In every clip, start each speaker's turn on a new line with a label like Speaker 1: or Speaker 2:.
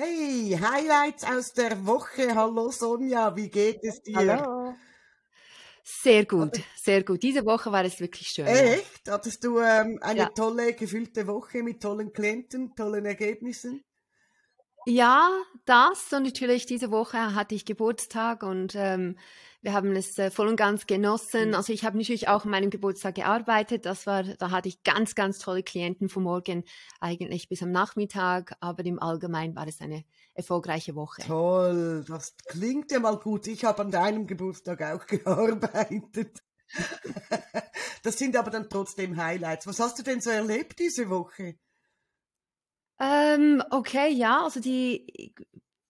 Speaker 1: Hey, Highlights aus der Woche. Hallo Sonja, wie geht es dir?
Speaker 2: Hallo. Sehr gut, sehr gut. Diese Woche war es wirklich schön.
Speaker 1: Echt? Hattest du ähm, eine
Speaker 2: Ja.
Speaker 1: tolle, gefüllte Woche mit tollen Klienten, tollen Ergebnissen?
Speaker 2: Ja, das und natürlich diese Woche hatte ich Geburtstag und ähm, wir haben es äh, voll und ganz genossen. Also ich habe natürlich auch an meinem Geburtstag gearbeitet. Das war, da hatte ich ganz, ganz tolle Klienten vom Morgen eigentlich bis am Nachmittag, aber im Allgemeinen war es eine erfolgreiche Woche.
Speaker 1: Toll, das klingt ja mal gut. Ich habe an deinem Geburtstag auch gearbeitet. Das sind aber dann trotzdem Highlights. Was hast du denn so erlebt diese Woche?
Speaker 2: Ähm, okay, ja, also die,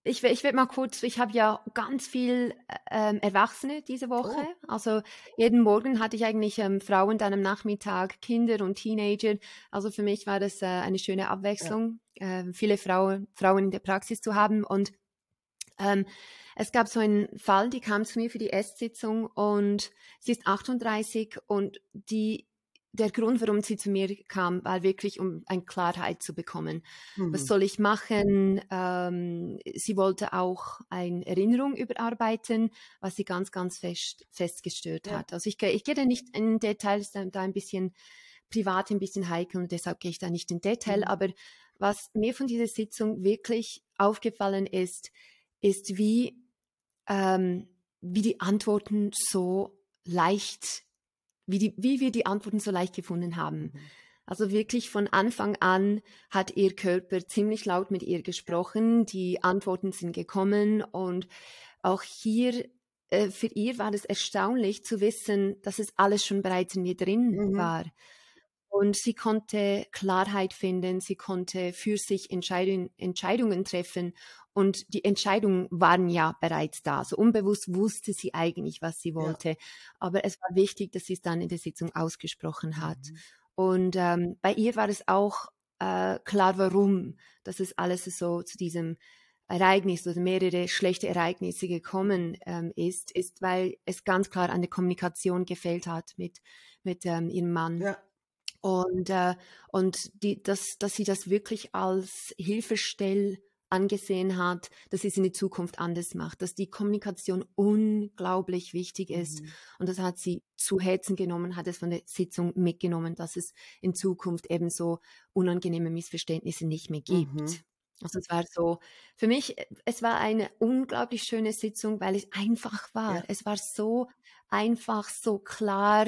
Speaker 2: ich, ich werde mal kurz, ich habe ja ganz viel ähm, Erwachsene diese Woche.
Speaker 1: Oh.
Speaker 2: Also jeden Morgen hatte ich eigentlich ähm, Frauen, dann am Nachmittag Kinder und Teenager. Also für mich war das äh, eine schöne Abwechslung, äh, viele Frauen, Frauen in der Praxis zu haben. Und ähm, es gab so einen Fall, die kam zu mir für die Esssitzung und sie ist 38 und die der Grund, warum sie zu mir kam, war wirklich, um eine Klarheit zu bekommen. Was
Speaker 1: Mhm.
Speaker 2: soll ich machen? Ähm, sie wollte auch eine Erinnerung überarbeiten, was sie ganz, ganz fest, festgestört
Speaker 1: Ja.
Speaker 2: hat. Also ich, gehe- ich gehe da nicht in Details, da, da ein bisschen privat, ein bisschen heikel und deshalb gehe ich da nicht in Detail.
Speaker 1: Mhm.
Speaker 2: Aber was mir von dieser Sitzung wirklich aufgefallen ist, ist, wie, ähm, wie die Antworten so leicht, wie, die, wie wir die Antworten so leicht gefunden haben.
Speaker 1: Mhm.
Speaker 2: Also wirklich von Anfang an hat ihr Körper ziemlich laut mit ihr gesprochen, die Antworten sind gekommen und auch hier äh, für ihr war es erstaunlich zu wissen, dass es alles schon bereits in ihr drin
Speaker 1: Mhm.
Speaker 2: war. Und sie konnte Klarheit finden, sie konnte für sich Entscheidung, Entscheidungen treffen und die Entscheidungen waren ja bereits da. So unbewusst wusste sie eigentlich, was sie
Speaker 1: Ja.
Speaker 2: wollte. Aber es war wichtig, dass sie es dann in der Sitzung ausgesprochen hat.
Speaker 1: Mhm.
Speaker 2: Und ähm, bei ihr war es auch äh, klar, warum, dass es alles so zu diesem Ereignis oder mehrere schlechte Ereignisse gekommen ähm, ist, ist, weil es ganz klar an der Kommunikation gefehlt hat mit, mit ähm, ihrem Mann.
Speaker 1: Ja.
Speaker 2: Und, äh, und die, dass, dass sie das wirklich als Hilfestell angesehen hat, dass sie es in die Zukunft anders macht, dass die Kommunikation unglaublich wichtig ist.
Speaker 1: Mhm.
Speaker 2: Und das hat sie zu Herzen genommen, hat es von der Sitzung mitgenommen, dass es in Zukunft eben so unangenehme Missverständnisse nicht mehr gibt.
Speaker 1: Mhm.
Speaker 2: Also es war so, für mich, äh, es war eine unglaublich schöne Sitzung, weil es einfach war.
Speaker 1: Ja.
Speaker 2: Es war so einfach, so klar,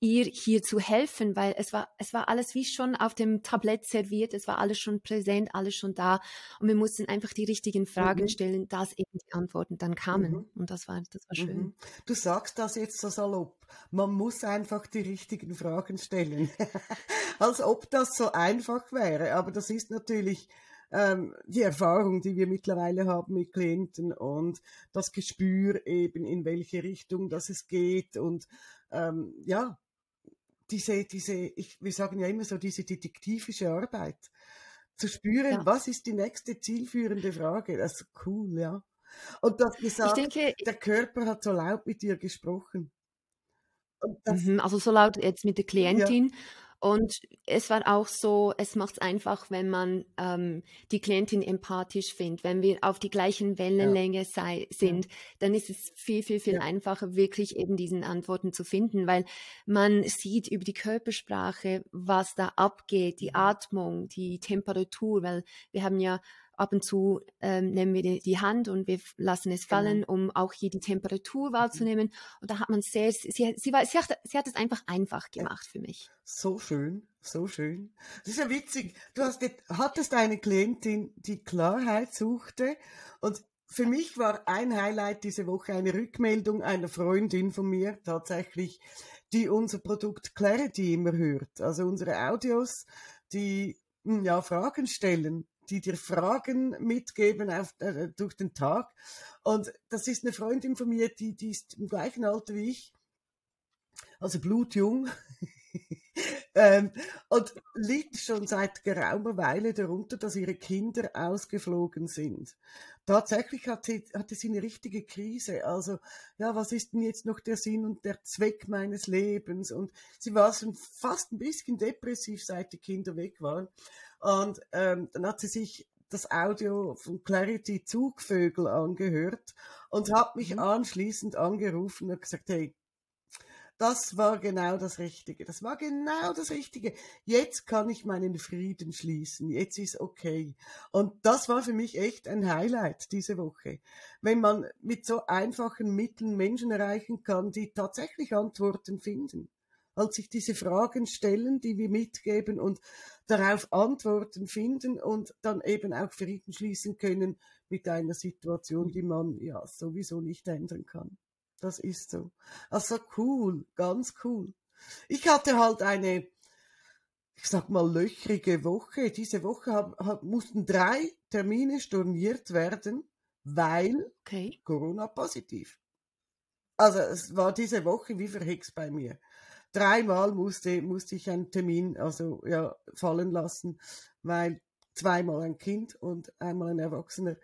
Speaker 2: ihr hier zu helfen, weil es war, es war alles wie schon auf dem Tablett serviert, es war alles schon präsent, alles schon da und wir mussten einfach die richtigen Fragen
Speaker 1: Mhm.
Speaker 2: stellen, dass eben die Antworten dann kamen
Speaker 1: Mhm.
Speaker 2: und das war, das war schön.
Speaker 1: Mhm. Du sagst das jetzt so salopp. Man muss einfach die richtigen Fragen stellen. Als ob das so einfach wäre. Aber das ist natürlich ähm, die Erfahrung, die wir mittlerweile haben mit Klienten und das Gespür eben, in welche Richtung das es geht. Und ähm, ja, diese, diese, ich, wir sagen ja immer so, diese detektivische Arbeit. Zu spüren,
Speaker 2: Ja.
Speaker 1: was ist die nächste zielführende Frage. Das ist cool, ja. Und das
Speaker 2: Ich
Speaker 1: gesagt,
Speaker 2: denke,
Speaker 1: der Körper hat so laut mit dir gesprochen. Das,
Speaker 2: Mhm, also so laut jetzt mit der
Speaker 1: ja,
Speaker 2: Klientin. Und es war auch so, es macht es einfach, wenn man ähm, die Klientin empathisch findet. Wenn wir auf die gleichen
Speaker 1: ja,
Speaker 2: Wellenlänge sei,
Speaker 1: ja,
Speaker 2: sind, dann ist es viel, viel, viel
Speaker 1: ja.
Speaker 2: einfacher, wirklich eben diesen Antworten zu finden, weil man sieht über die Körpersprache, was da abgeht, die
Speaker 1: Mhm.
Speaker 2: Atmung, die Temperatur, weil wir haben ja ab und zu ähm, nehmen wir die, die Hand und wir lassen es
Speaker 1: Genau.
Speaker 2: fallen, um auch hier die Temperatur
Speaker 1: Mhm.
Speaker 2: wahrzunehmen. Und da hat man sehr, sie, sie, war, sie, hat, sie hat es einfach einfach gemacht für mich.
Speaker 1: So schön, so schön. Das ist ja witzig. Du hast, hattest eine Klientin, die Klarheit suchte und für mich war ein Highlight diese Woche eine Rückmeldung einer Freundin von mir tatsächlich, die unser Produkt Clarity immer hört. Also unsere Audios, die hm, ja Fragen stellen, die dir Fragen mitgeben auf, äh, durch den Tag. Und das ist eine Freundin von mir, die, die ist im gleichen Alter wie ich, also blutjung. ähm, und liegt schon seit geraumer Weile darunter, dass ihre Kinder ausgeflogen sind. Tatsächlich hat sie, hatte sie eine richtige Krise. Also, ja, was ist denn jetzt noch der Sinn und der Zweck meines Lebens? Und sie war schon fast ein bisschen depressiv, seit die Kinder weg waren. Und ähm, dann hat sie sich das Audio von Clarity Zugvögel angehört und habe mich mhm. anschließend angerufen und gesagt, hey, das war genau das Richtige. Das war genau das Richtige. Jetzt kann ich meinen Frieden schließen. Jetzt ist okay. Und das war für mich echt ein Highlight diese Woche. Wenn man mit so einfachen Mitteln Menschen erreichen kann, die tatsächlich Antworten finden. Als sich diese Fragen stellen, die wir mitgeben und darauf Antworten finden und dann eben auch Frieden schließen können mit einer Situation, die man ja sowieso nicht ändern kann. Das ist so. Also cool, ganz cool. Ich hatte halt eine, ich sag mal, löchrige Woche. Diese Woche hab, hab, mussten drei Termine storniert werden, weil okay. Corona positiv. Also es war diese Woche wie verhext bei mir. Dreimal musste, musste ich einen Termin also ja, fallen lassen, weil zweimal ein Kind und einmal ein Erwachsener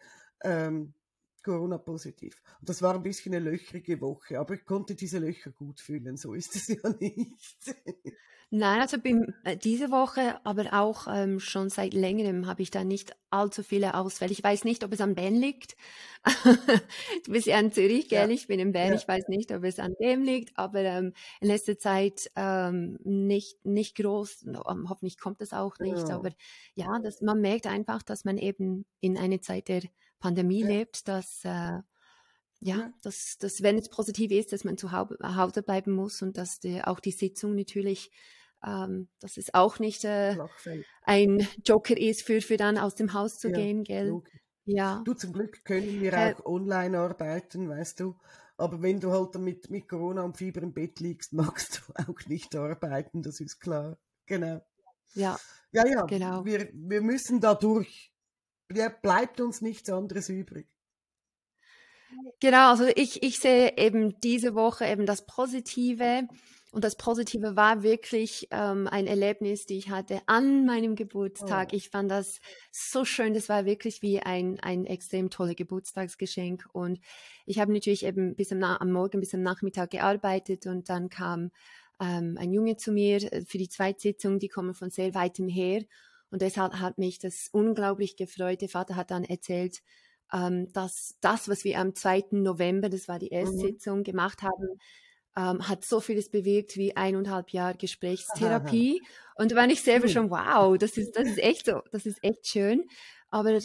Speaker 1: ähm, Corona-positiv. Und das war ein bisschen eine löchrige Woche, aber ich konnte diese Löcher gut fühlen, so ist es ja nicht.
Speaker 2: Nein, also bin, äh, diese Woche, aber auch ähm, schon seit längerem habe ich da nicht allzu viele Ausfälle. Ich weiß nicht, ob es an Bern liegt. du bist ja in Zürich, gell? Ja. Ich bin in Bern. Ja. Ich weiß nicht, ob es an dem liegt, aber ähm, in letzter Zeit ähm, nicht, nicht groß. Um, hoffentlich kommt es auch nicht. Ja. Aber ja, das, man merkt einfach, dass man eben in einer Zeit der Pandemie lebt, dass äh, ja, dass, dass wenn es positiv ist, dass man zu Hause bleiben muss und dass die, auch die Sitzung natürlich ähm, dass es auch nicht äh, ein Joker ist, für, für dann aus dem Haus zu ja, gehen, gell?
Speaker 1: Ja. Du, zum Glück können wir äh, auch online arbeiten, weißt du. Aber wenn du halt mit, mit Corona und Fieber im Bett liegst, magst du auch nicht arbeiten, das ist klar. Genau.
Speaker 2: Ja.
Speaker 1: Ja, ja, genau. Wir, wir müssen da durch. Bleibt uns nichts anderes übrig.
Speaker 2: Genau, also ich, ich sehe eben diese Woche eben das Positive. Und das Positive war wirklich ähm, ein Erlebnis, die ich hatte an meinem Geburtstag. Oh. Ich fand das so schön. Das war wirklich wie ein, ein extrem tolles Geburtstagsgeschenk. Und ich habe natürlich eben bis am, am, Morgen, bis am Nachmittag gearbeitet und dann kam ähm, ein Junge zu mir äh, für die Zweitsitzung. Die kommen von sehr weitem her. Und deshalb hat mich das unglaublich gefreut. Der Vater hat dann erzählt, ähm, dass das, was wir am 2. November, das war die erste mhm. Sitzung, gemacht haben, ähm, hat so vieles bewegt wie eineinhalb Jahre Gesprächstherapie. Und da war ich selber schon, wow, das ist, das ist echt so, das ist echt schön. Aber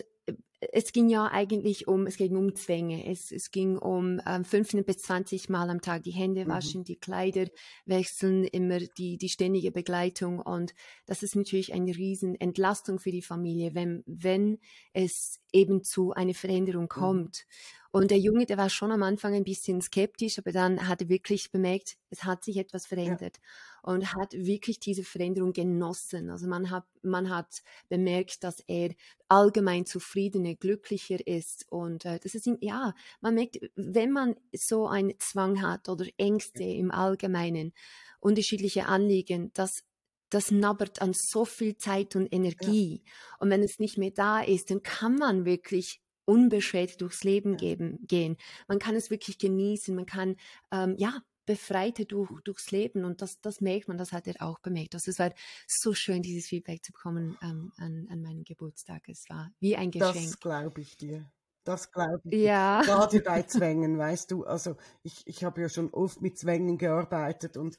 Speaker 2: es ging ja eigentlich um, es ging um Zwänge. Es, es ging um ähm, 15 bis 20 Mal am Tag die Hände mhm. waschen, mhm. die Kleider wechseln, immer die, die ständige Begleitung. Und das ist natürlich eine riesen Entlastung für die Familie, wenn, wenn es eben zu einer Veränderung mhm. kommt. Mhm. Und der Junge, der war schon am Anfang ein bisschen skeptisch, aber dann hat er wirklich bemerkt, es hat sich etwas verändert ja. und hat wirklich diese Veränderung genossen. Also man hat, man hat bemerkt, dass er allgemein zufriedener, glücklicher ist. Und äh, das ist, ja, man merkt, wenn man so einen Zwang hat oder Ängste im Allgemeinen, unterschiedliche Anliegen, das das nabbert an so viel Zeit und Energie. Ja. Und wenn es nicht mehr da ist, dann kann man wirklich unbeschwert durchs Leben geben, gehen. Man kann es wirklich genießen, man kann, ähm, ja, befreite durch, durchs Leben und das, das merkt man, das hat er auch bemerkt. Also es war so schön, dieses Feedback zu bekommen ähm, an, an meinem Geburtstag. Es war wie ein Geschenk.
Speaker 1: Das glaube ich dir. Das glaube ich.
Speaker 2: Ja.
Speaker 1: Dir. Gerade bei Zwängen, weißt du. Also ich, ich habe ja schon oft mit Zwängen gearbeitet und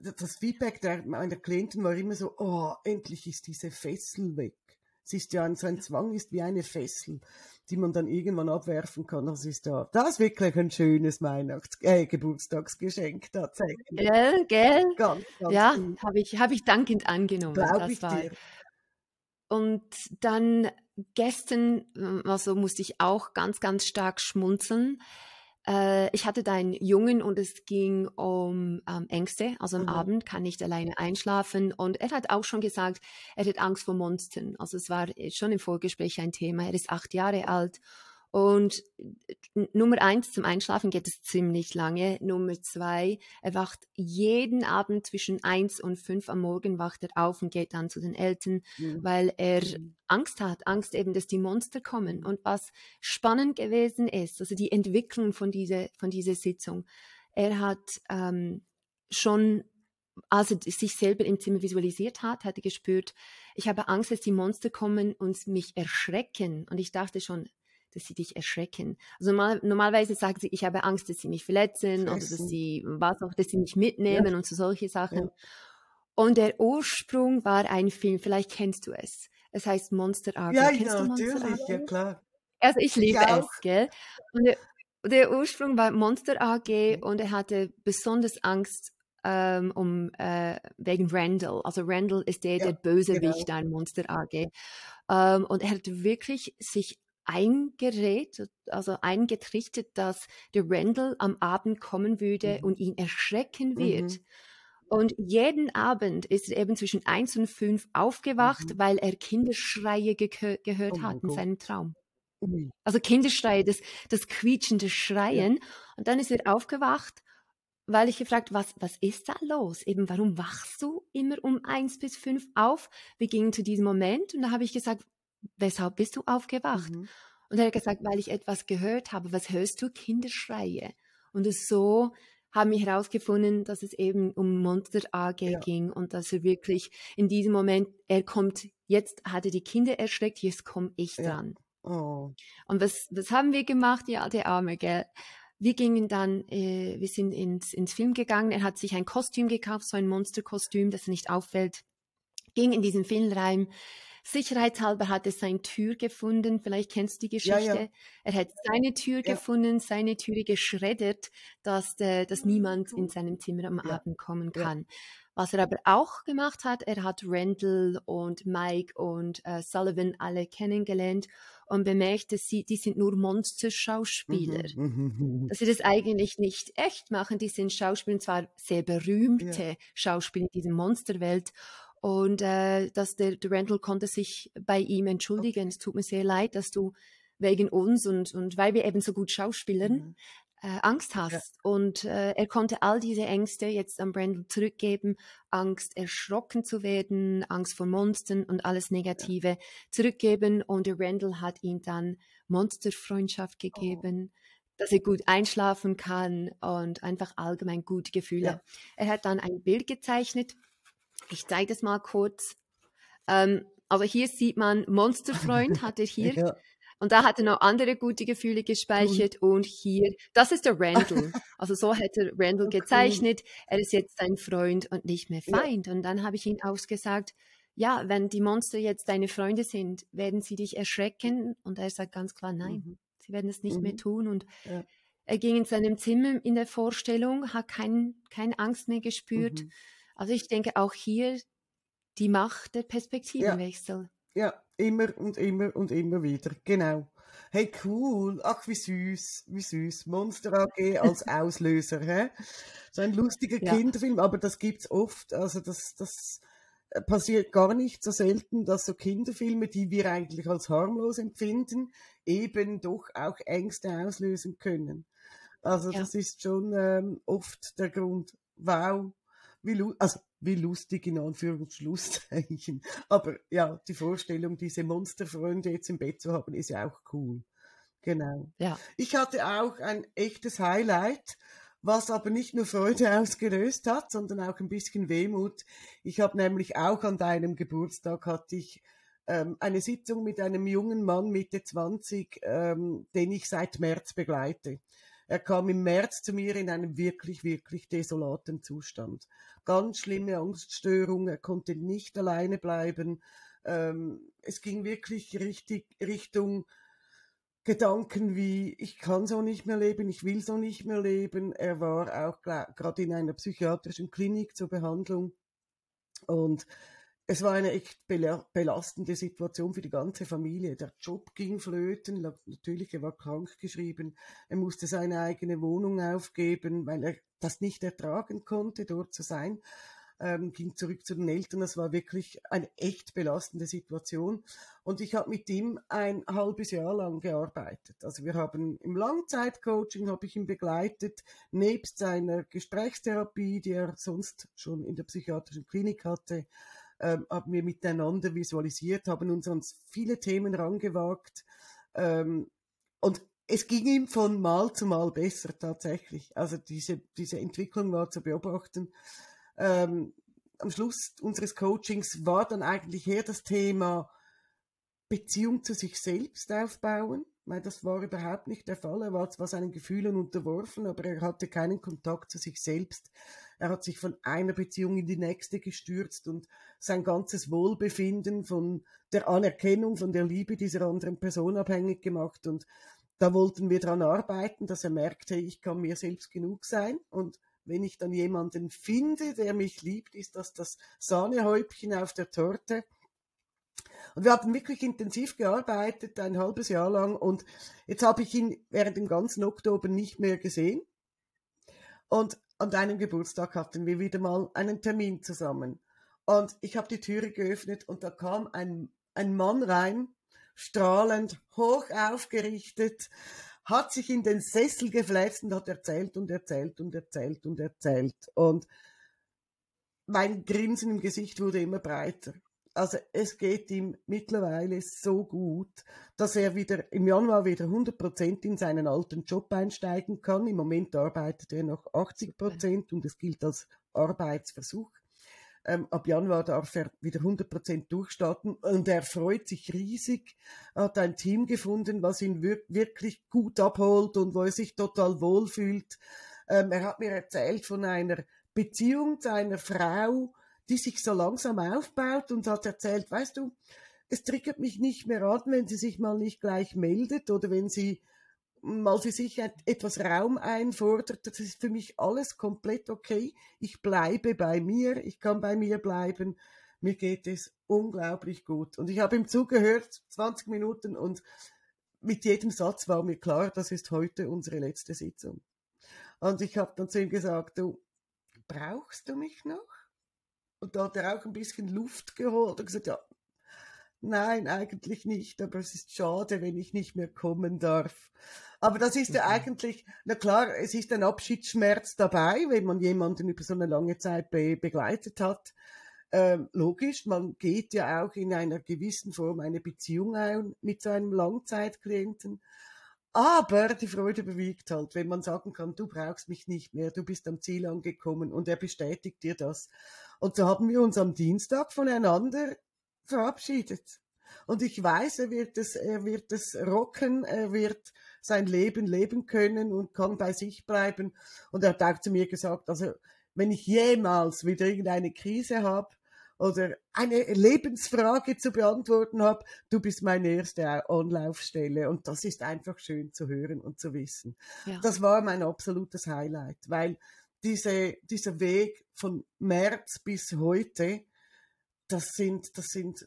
Speaker 1: das Feedback der, meiner Klienten war immer so, oh, endlich ist diese Fessel weg. Es ist ja ein, so ein Zwang ist wie eine Fessel die man dann irgendwann abwerfen kann. Das ist da. Das ist wirklich ein schönes Weihnachts äh, Geburtstagsgeschenk tatsächlich.
Speaker 2: Gell, gell? Ganz, ganz ja, habe ich, hab ich dankend angenommen.
Speaker 1: Glaube ich war. dir.
Speaker 2: Und dann gestern, also musste ich auch ganz, ganz stark schmunzeln. Äh, ich hatte da einen Jungen und es ging um ähm, Ängste. Also am mhm. Abend kann nicht alleine einschlafen. Und er hat auch schon gesagt, er hat Angst vor Monstern. Also es war schon im Vorgespräch ein Thema. Er ist acht Jahre alt und Nummer eins, zum Einschlafen geht es ziemlich lange. Nummer zwei, er wacht jeden Abend zwischen eins und fünf am Morgen wacht er auf und geht dann zu den Eltern, mhm. weil er mhm. Angst hat, Angst eben, dass die Monster kommen. Und was spannend gewesen ist, also die Entwicklung von dieser, von dieser Sitzung, er hat ähm, schon als er sich selber im Zimmer visualisiert hat, hat er gespürt, ich habe Angst, dass die Monster kommen und mich erschrecken. Und ich dachte schon, dass sie dich erschrecken. Also normal, normalerweise sagen sie, ich habe Angst, dass sie mich verletzen Fressen. oder dass sie was auch, dass sie mich mitnehmen ja. und so solche Sachen. Ja. Und der Ursprung war ein Film, vielleicht kennst du es. Es heißt Monster AG.
Speaker 1: Ja, Kennst ja, natürlich, ja klar.
Speaker 2: Also ich liebe ich es, gell? Und der, der, Ursprung war Monster AG und er hatte besonders Angst ähm, um, äh, wegen Randall. Also Randall ist der, ja, der Bösewicht genau. an Monster AG. Ähm, und er hat wirklich sich eingerät, also eingetrichtert, dass der Randall am Abend kommen würde mhm. und ihn erschrecken wird. Mhm. Und jeden Abend ist er eben zwischen eins und fünf aufgewacht, mhm. weil er Kinderschreie ge gehört oh hat in seinem Traum. Also Kinderschreie, das, das quietschende Schreien. Ja. Und dann ist er aufgewacht, weil ich gefragt, was, was ist da los? Eben, warum wachst du immer um eins bis fünf auf? Wir gingen zu diesem Moment und da habe ich gesagt, weshalb bist du aufgewacht? Mhm. Und er hat gesagt, weil ich etwas gehört habe. Was hörst du? Kinderschreie. Und so haben wir herausgefunden, dass es eben um Monster AG ja. ging und dass er wirklich in diesem Moment, er kommt, jetzt hat er die Kinder erschreckt, jetzt komme ich dran. Ja. Oh. Und was, was haben wir gemacht? Ja, der Arme, gell? Wir gingen dann, äh, wir sind ins, ins Film gegangen, er hat sich ein Kostüm gekauft, so ein Monsterkostüm, das nicht auffällt, ging in diesen Film rein, Sicherheitshalber hat er seine Tür gefunden. Vielleicht kennst du die Geschichte. Ja, ja. Er hat seine Tür ja. gefunden, seine Türe geschreddert, dass, der, dass niemand in seinem Zimmer am Abend kommen kann. Was er aber auch gemacht hat, er hat Randall und Mike und äh, Sullivan alle kennengelernt und bemerkt, dass sie, die sind nur Monsterschauspieler. Mhm, mhm, mhm, dass sie das eigentlich nicht echt machen. Die sind Schauspieler, zwar sehr berühmte. Schauspieler in dieser Monsterwelt. Und äh, dass der, Randall konnte sich bei ihm entschuldigen. Es tut mir sehr leid, dass du wegen uns und, und weil wir eben so gut schauspielern, mhm. äh, Angst hast. Ja. Und äh, er konnte all diese Ängste jetzt an Randall zurückgeben. Angst, erschrocken zu werden, Angst vor Monstern und alles Negative ja. zurückgeben. Und der Randall hat ihm dann Monsterfreundschaft oh. gegeben. Oh dass er gut einschlafen kann und einfach allgemein gute Gefühle. Ja. Er hat dann ein Bild gezeichnet ich zeige das mal kurz. Ähm, also hier sieht man, Monsterfreund hat er hier. ja. Und da hat er noch andere gute Gefühle gespeichert. Und, und hier, das ist der Randall. Also so hätte Randall okay. gezeichnet. Er ist jetzt dein Freund und nicht mehr Feind. Ja. Und dann habe ich ihn ausgesagt, ja, wenn die Monster jetzt deine Freunde sind, werden sie dich erschrecken? Und er sagt ganz klar, nein, mhm. sie werden es nicht mhm. mehr tun. Und ja. er ging in seinem Zimmer in der Vorstellung, hat kein, keine Angst mehr gespürt. Also ich denke auch hier die Macht der Perspektivenwechsel.
Speaker 1: Ja, ja, immer und immer und immer wieder, genau. Hey, cool. Ach, wie süß, wie süß. Monster AG als Auslöser, hä? So ein lustiger ja. Kinderfilm, aber das gibt's oft. Also das, das äh, passiert gar nicht so selten, dass so Kinderfilme, die wir eigentlich als harmlos empfinden, eben doch auch Ängste auslösen können. Also ja. das ist schon ähm, oft der Grund. Wow, wie, also, wie lustig in Anführungsschlusszeichen. Aber ja, die Vorstellung, diese Monsterfreunde jetzt im Bett zu haben, ist ja auch cool. Genau. Ja. Ich hatte auch ein echtes Highlight, was aber nicht nur Freude ausgelöst hat, sondern auch ein bisschen Wehmut. Ich habe nämlich auch an deinem Geburtstag hatte ich ähm, eine Sitzung mit einem jungen Mann Mitte 20, ähm, den ich seit März begleite. Er kam im März zu mir in einem wirklich, wirklich desolaten Zustand. Ganz schlimme Angststörung, er konnte nicht alleine bleiben. Ähm, es ging wirklich richtig Richtung Gedanken wie, ich kann so nicht mehr leben, ich will so nicht mehr leben. Er war auch gerade in einer psychiatrischen Klinik zur Behandlung und es war eine echt belastende Situation für die ganze Familie. Der Job ging flöten, natürlich, er war krankgeschrieben, er musste seine eigene Wohnung aufgeben, weil er das nicht ertragen konnte, dort zu sein. Ähm, ging zurück zu den Eltern. Das war wirklich eine echt belastende Situation. Und ich habe mit ihm ein halbes Jahr lang gearbeitet. Also wir haben im Langzeitcoaching habe ich ihn begleitet, nebst seiner Gesprächstherapie, die er sonst schon in der psychiatrischen Klinik hatte, ähm, haben wir miteinander visualisiert, haben uns an viele Themen rangewagt. Ähm, und es ging ihm von Mal zu Mal besser tatsächlich. Also diese, diese Entwicklung war zu beobachten. Ähm, am Schluss unseres Coachings war dann eigentlich eher das Thema Beziehung zu sich selbst aufbauen, weil das war überhaupt nicht der Fall. Er war zwar seinen Gefühlen unterworfen, aber er hatte keinen Kontakt zu sich selbst. Er hat sich von einer Beziehung in die nächste gestürzt und sein ganzes Wohlbefinden von der Anerkennung, von der Liebe dieser anderen Person abhängig gemacht. Und da wollten wir daran arbeiten, dass er merkte, ich kann mir selbst genug sein und wenn ich dann jemanden finde, der mich liebt, ist das das Sahnehäubchen auf der Torte. Und wir haben wirklich intensiv gearbeitet, ein halbes Jahr lang. Und jetzt habe ich ihn während dem ganzen Oktober nicht mehr gesehen. Und an deinem Geburtstag hatten wir wieder mal einen Termin zusammen. Und ich habe die Türe geöffnet und da kam ein, ein Mann rein, strahlend, hoch aufgerichtet, hat sich in den Sessel gefläzt und hat erzählt und erzählt und erzählt und erzählt. Und mein Grinsen im Gesicht wurde immer breiter. Also es geht ihm mittlerweile so gut, dass er wieder im Januar wieder 100% in seinen alten Job einsteigen kann. Im Moment arbeitet er noch 80% und es gilt als Arbeitsversuch. Ähm, ab Januar darf er wieder 100% durchstarten und er freut sich riesig, er hat ein Team gefunden, was ihn wir wirklich gut abholt und wo er sich total wohlfühlt. Ähm, er hat mir erzählt von einer Beziehung zu einer Frau, die sich so langsam aufbaut und hat erzählt, weißt du, es triggert mich nicht mehr an, wenn sie sich mal nicht gleich meldet oder wenn sie mal für sich etwas Raum einfordert, das ist für mich alles komplett okay. Ich bleibe bei mir, ich kann bei mir bleiben. Mir geht es unglaublich gut. Und ich habe ihm zugehört, 20 Minuten, und mit jedem Satz war mir klar, das ist heute unsere letzte Sitzung. Und ich habe dann zu ihm gesagt, du, brauchst du mich noch? Und da hat er auch ein bisschen Luft geholt und gesagt, ja, Nein, eigentlich nicht, aber es ist schade, wenn ich nicht mehr kommen darf. Aber das ist ja mhm. eigentlich, na klar, es ist ein Abschiedsschmerz dabei, wenn man jemanden über so eine lange Zeit be begleitet hat. Ähm, logisch, man geht ja auch in einer gewissen Form eine Beziehung ein mit so einem Langzeitklienten. Aber die Freude überwiegt halt, wenn man sagen kann, du brauchst mich nicht mehr, du bist am Ziel angekommen und er bestätigt dir das. Und so haben wir uns am Dienstag voneinander verabschiedet. Und ich weiß, er wird es, er wird es rocken, er wird sein Leben leben können und kann bei sich bleiben. Und er hat auch zu mir gesagt, also wenn ich jemals wieder irgendeine Krise habe oder eine Lebensfrage zu beantworten habe, du bist meine erste Anlaufstelle. Und das ist einfach schön zu hören und zu wissen. Ja. Das war mein absolutes Highlight, weil diese, dieser Weg von März bis heute, das sind, das sind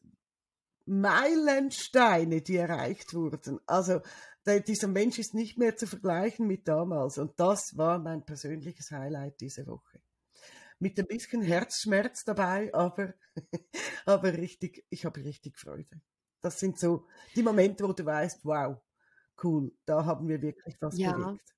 Speaker 1: Meilensteine, die erreicht wurden. Also der, dieser Mensch ist nicht mehr zu vergleichen mit damals. Und das war mein persönliches Highlight diese Woche. Mit ein bisschen Herzschmerz dabei, aber, aber richtig, ich habe richtig Freude. Das sind so die Momente, wo du weißt, wow, cool, da haben wir wirklich was ja. bewegt.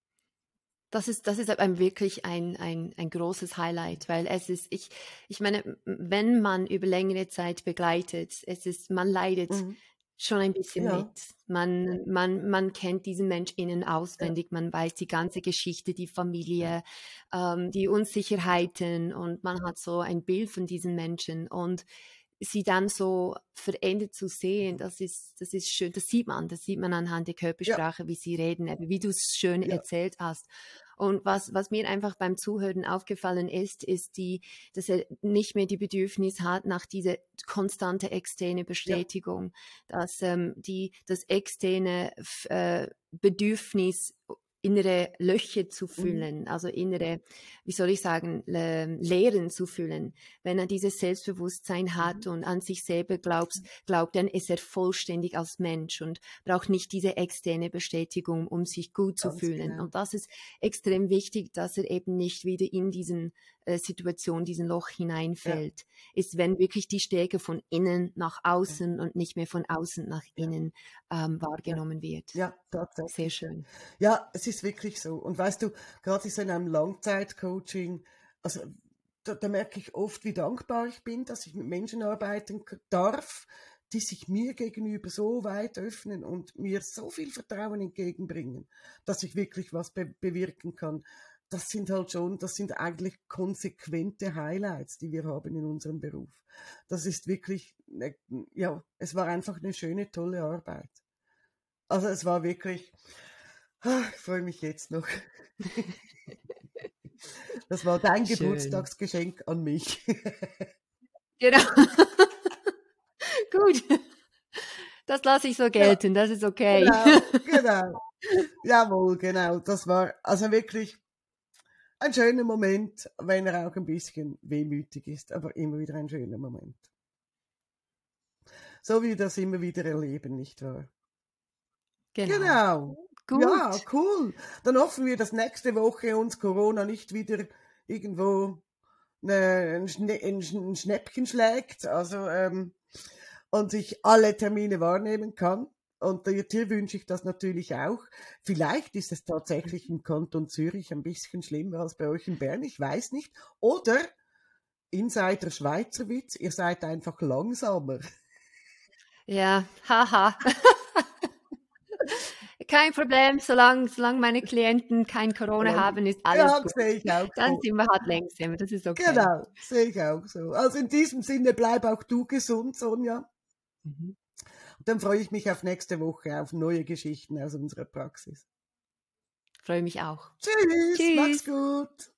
Speaker 2: Das ist, das ist ein, wirklich ein, ein, ein großes Highlight, weil es ist, ich, ich meine, wenn man über längere Zeit begleitet, es ist, man leidet mhm. Schon ein bisschen ja. mit. Man, man, man kennt diesen Mensch innen auswendig, man weiß die ganze Geschichte, die Familie, ähm, die Unsicherheiten und man hat so ein Bild von diesen Menschen und sie dann so verändert zu sehen, das ist, das ist schön, das sieht man, das sieht man anhand der Körpersprache, ja. wie sie reden, wie du es schön ja. erzählt hast. Und was, was mir einfach beim Zuhören aufgefallen ist, ist die, dass er nicht mehr die Bedürfnis hat nach dieser konstante externe Bestätigung, ja. dass ähm, die, das externe äh, Bedürfnis innere Löcher zu mhm. füllen, mhm. also innere, wie soll ich sagen, Leeren zu füllen. Wenn er dieses Selbstbewusstsein hat mhm. und an sich selber glaubt, glaubt, dann ist er vollständig als Mensch und braucht nicht diese externe Bestätigung, um sich gut Ganz zu fühlen. Genau. Und das ist extrem wichtig, dass er eben nicht wieder in diesen äh, Situation, diesen Loch hineinfällt, ja. ist, wenn wirklich die Stärke von innen nach außen ja. und nicht mehr von außen nach innen ähm, wahrgenommen wird.
Speaker 1: Ja, tatsächlich.
Speaker 2: Sehr schön.
Speaker 1: Ja, es ist wirklich so. Und weißt du, gerade in einem Langzeitcoaching, also da, da merke ich oft, wie dankbar ich bin, dass ich mit Menschen arbeiten darf, die sich mir gegenüber so weit öffnen und mir so viel Vertrauen entgegenbringen, dass ich wirklich was be bewirken kann das sind halt schon, das sind eigentlich konsequente Highlights, die wir haben in unserem Beruf. Das ist wirklich, ne, ja, es war einfach eine schöne, tolle Arbeit. Also es war wirklich, ich freue mich jetzt noch. Das war dein Schön. Geburtstagsgeschenk an mich.
Speaker 2: Genau. Gut. Das lasse ich so gelten, ja, das ist okay.
Speaker 1: Genau, genau. Jawohl, genau. Das war also wirklich ein schöner Moment, wenn er auch ein bisschen wehmütig ist, aber immer wieder ein schöner Moment. So wie wir das immer wieder erleben, nicht wahr? Genau. genau. Gut. Ja, cool. Dann hoffen wir, dass nächste Woche uns Corona nicht wieder irgendwo eine, ein, Schne ein, Schnäppchen schlägt, also ähm, und ich alle Termine wahrnehmen kann. Und dir wünsche ich das natürlich auch. Vielleicht ist es tatsächlich im Kanton Zürich ein bisschen schlimmer als bei euch in Bern, ich weiß nicht. Oder Insider Schweizer Witz, ihr seid einfach langsamer.
Speaker 2: Ja, haha. kein Problem, solange, solange meine Klienten kein Corona ja. haben, ist alles ja, gut. Sehe ich auch Dann so. sind wir halt längsamer, das ist okay.
Speaker 1: Genau, sehe ich auch so. Also in diesem Sinne bleib auch du gesund, Sonja. Mhm. Dann freue ich mich auf nächste Woche, auf neue Geschichten aus unserer Praxis.
Speaker 2: Freue mich auch.
Speaker 1: Tschüss, Tschüss. mach's gut.